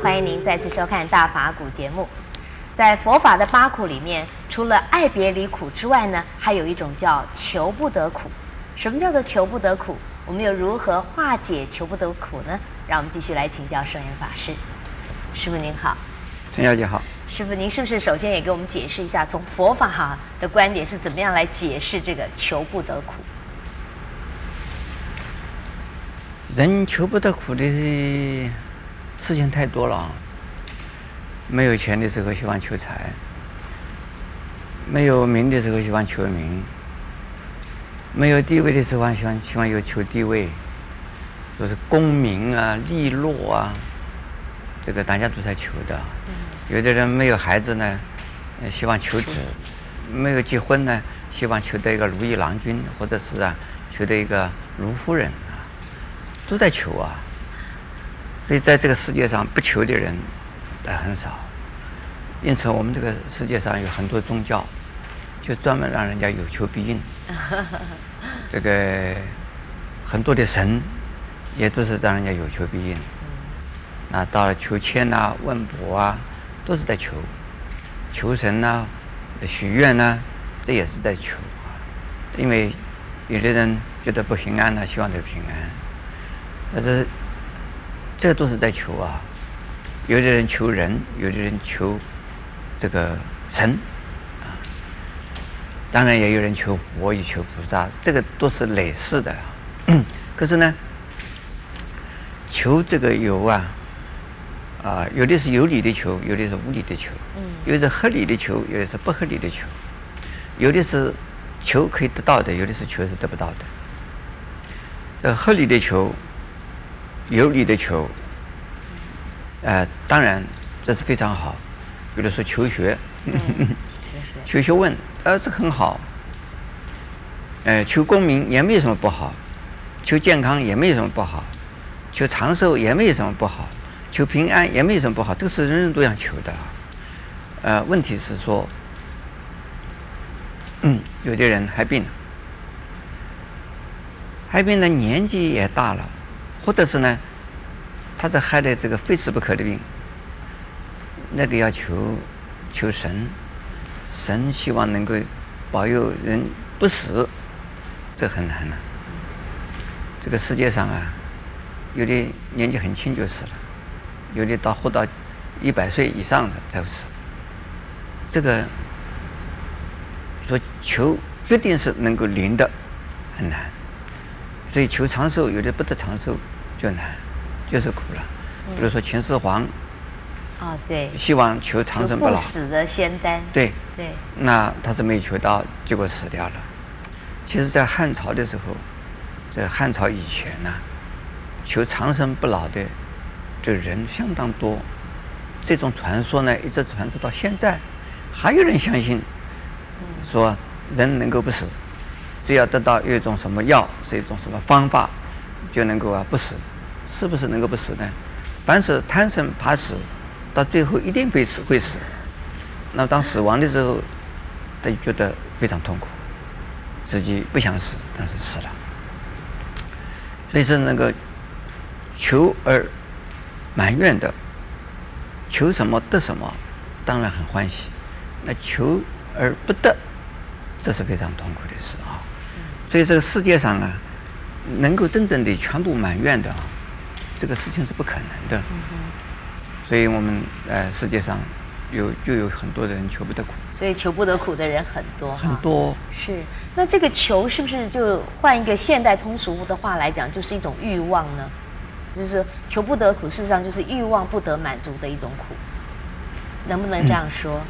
欢迎您再次收看《大法古》节目。在佛法的八苦里面，除了爱别离苦之外呢，还有一种叫求不得苦。什么叫做求不得苦？我们又如何化解求不得苦呢？让我们继续来请教圣严法师。师傅您好，陈小姐好。师傅，您是不是首先也给我们解释一下，从佛法哈的观点是怎么样来解释这个求不得苦？人求不得苦的事情太多了。没有钱的时候喜欢求财，没有名的时候喜欢求名，没有地位的时候喜欢喜欢有求地位，说是功名啊、利禄啊，这个大家都在求的。有的人没有孩子呢，希望求子；没有结婚呢，希望求得一个如意郎君，或者是啊，求得一个如夫人啊，都在求啊。所以在这个世界上，不求的人。很少，因此我们这个世界上有很多宗教，就专门让人家有求必应。这个很多的神，也都是让人家有求必应。那到了求签呐、问卜啊，都是在求，求神呐、啊、许愿呐，这也是在求。因为有的人觉得不平安呢，希望得平安，但是这都是在求啊。有的人求人，有的人求这个神，啊，当然也有人求佛，也求菩萨，这个都是类似的。可是呢，求这个有啊，啊，有的是有理的求，有的是无理的求，有的是合理的求，有的是不合理的求，有的是求可以得到的，有的是求是得不到的。这合理的求，有理的求。呃，当然这是非常好，比如说求学，嗯、求学问，呃，这很好。呃，求功名也没有什么不好，求健康也没有什么不好，求长寿也没有什么不好，求平安也没有什么不好，这个是人人都想求的。呃，问题是说，嗯，有的人还病了，还病的年纪也大了，或者是呢？他是害的这个非死不可的病，那个要求求神，神希望能够保佑人不死，这很难了。这个世界上啊，有的年纪很轻就死了，有的到活到一百岁以上的才会死。这个说求决定是能够灵的很难，所以求长寿有的不得长寿就难。就是苦了，比如说秦始皇，哦对，希望求长生不老，不死的仙丹，对。对，那他是没求到，结果死掉了。其实，在汉朝的时候，在汉朝以前呢，求长生不老的这人相当多，这种传说呢一直传承到现在，还有人相信，说人能够不死，只要得到一种什么药，是一种什么方法，就能够啊不死。是不是能够不死呢？凡是贪生怕死，到最后一定会死，会死。那当死亡的时候，他就觉得非常痛苦，自己不想死，但是死了。所以说，那个求而埋怨的，求什么得什么，当然很欢喜；那求而不得，这是非常痛苦的事啊。所以这个世界上啊，能够真正的全部满愿的。这个事情是不可能的，所以我们呃世界上有就有很多的人求不得苦，所以求不得苦的人很多，很多是。那这个求是不是就换一个现代通俗的话来讲，就是一种欲望呢？就是求不得苦，事实上就是欲望不得满足的一种苦，能不能这样说？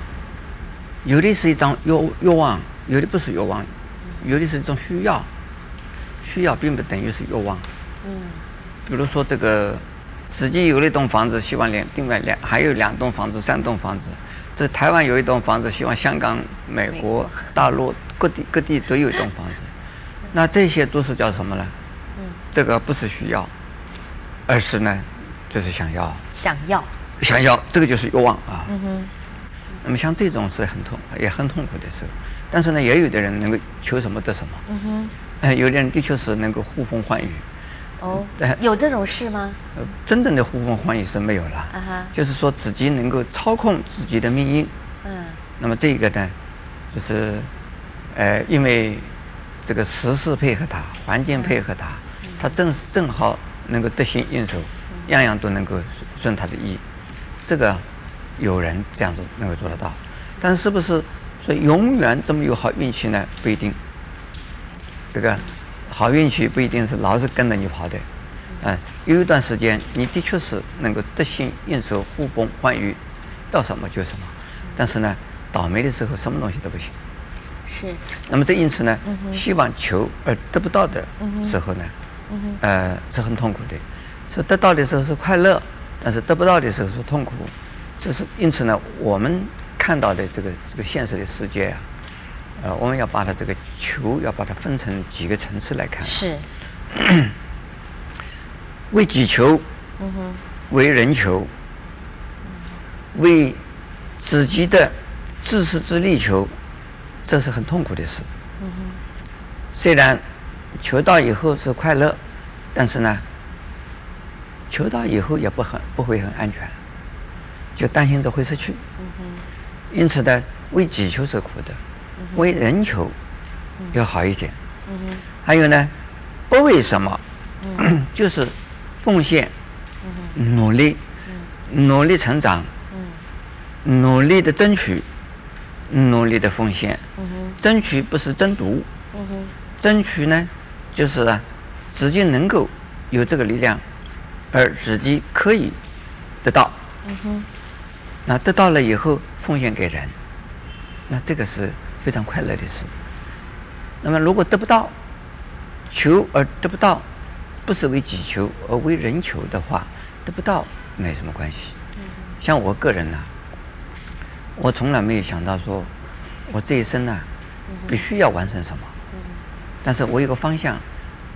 嗯、有的是一种欲欲望，有的不是欲望，有的是一种需要，需要并不等于是欲望，嗯。比如说，这个自己有一栋房子，希望两另外两还有两栋房子、三栋房子。这台湾有一栋房子，希望香港、美国、大陆各地各地都有一栋房子。那这些都是叫什么呢？这个不是需要，而是呢，就是想要。想要。想要，这个就是欲望啊。嗯哼。那么像这种是很痛，也很痛苦的事。但是呢，也有的人能够求什么得什么。嗯哼。有的人的确是能够呼风唤雨。哦，有这种事吗？呃，真正的呼风唤雨是没有了。啊哈，就是说自己能够操控自己的命运。嗯。那么这个呢，就是，呃，因为这个时势配合他，环境配合他，他正是正好能够得心应手，样样都能够顺他的意。这个有人这样子能够做得到，但是是不是说永远这么有好运气呢？不一定。这个。好运气不一定是老是跟着你跑的，嗯，有一段时间你的确是能够得心应手、呼风唤雨，到什么就什么。但是呢，倒霉的时候什么东西都不行。是。那么这因此呢，希望求而得不到的时候呢，呃，是很痛苦的。是得到的时候是快乐，但是得不到的时候是痛苦。就是因此呢，我们看到的这个这个现实的世界啊。呃，我们要把它这个求，要把它分成几个层次来看。是。为己求，嗯哼，为人求，为自己的自私自利求，这是很痛苦的事。嗯哼。虽然求到以后是快乐，但是呢，求到以后也不很不会很安全，就担心着会失去。嗯。因此呢，为己求是苦的。为人求要好一点，还有呢，不为什么，就是奉献，努力，努力成长，努力的争取，努力的奉献，争取不是争夺，争取呢，就是啊，自己能够有这个力量，而自己可以得到，那得到了以后奉献给人，那这个是。非常快乐的事。那么，如果得不到，求而得不到，不是为己求而为人求的话，得不到没什么关系。像我个人呢，我从来没有想到说，我这一生呢，必须要完成什么。但是我有个方向，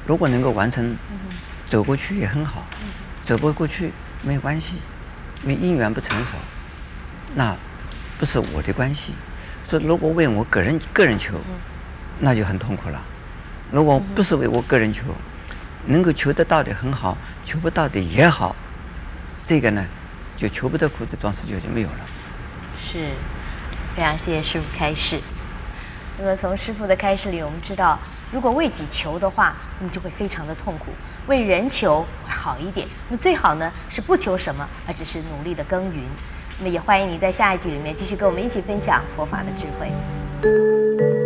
如果能够完成，走过去也很好；走不过去没有关系，因为因缘不成熟，那不是我的关系。说如果为我个人个人求，那就很痛苦了。如果不是为我个人求，能够求得到的很好，求不到的也好，这个呢，就求不得苦这桩事就就没有了。是，非常谢谢师傅开示。那么从师傅的开示里，我们知道，如果为己求的话，那么就会非常的痛苦；为人求会好一点。那么最好呢，是不求什么，而只是努力的耕耘。那么也欢迎你在下一集里面继续跟我们一起分享佛法的智慧。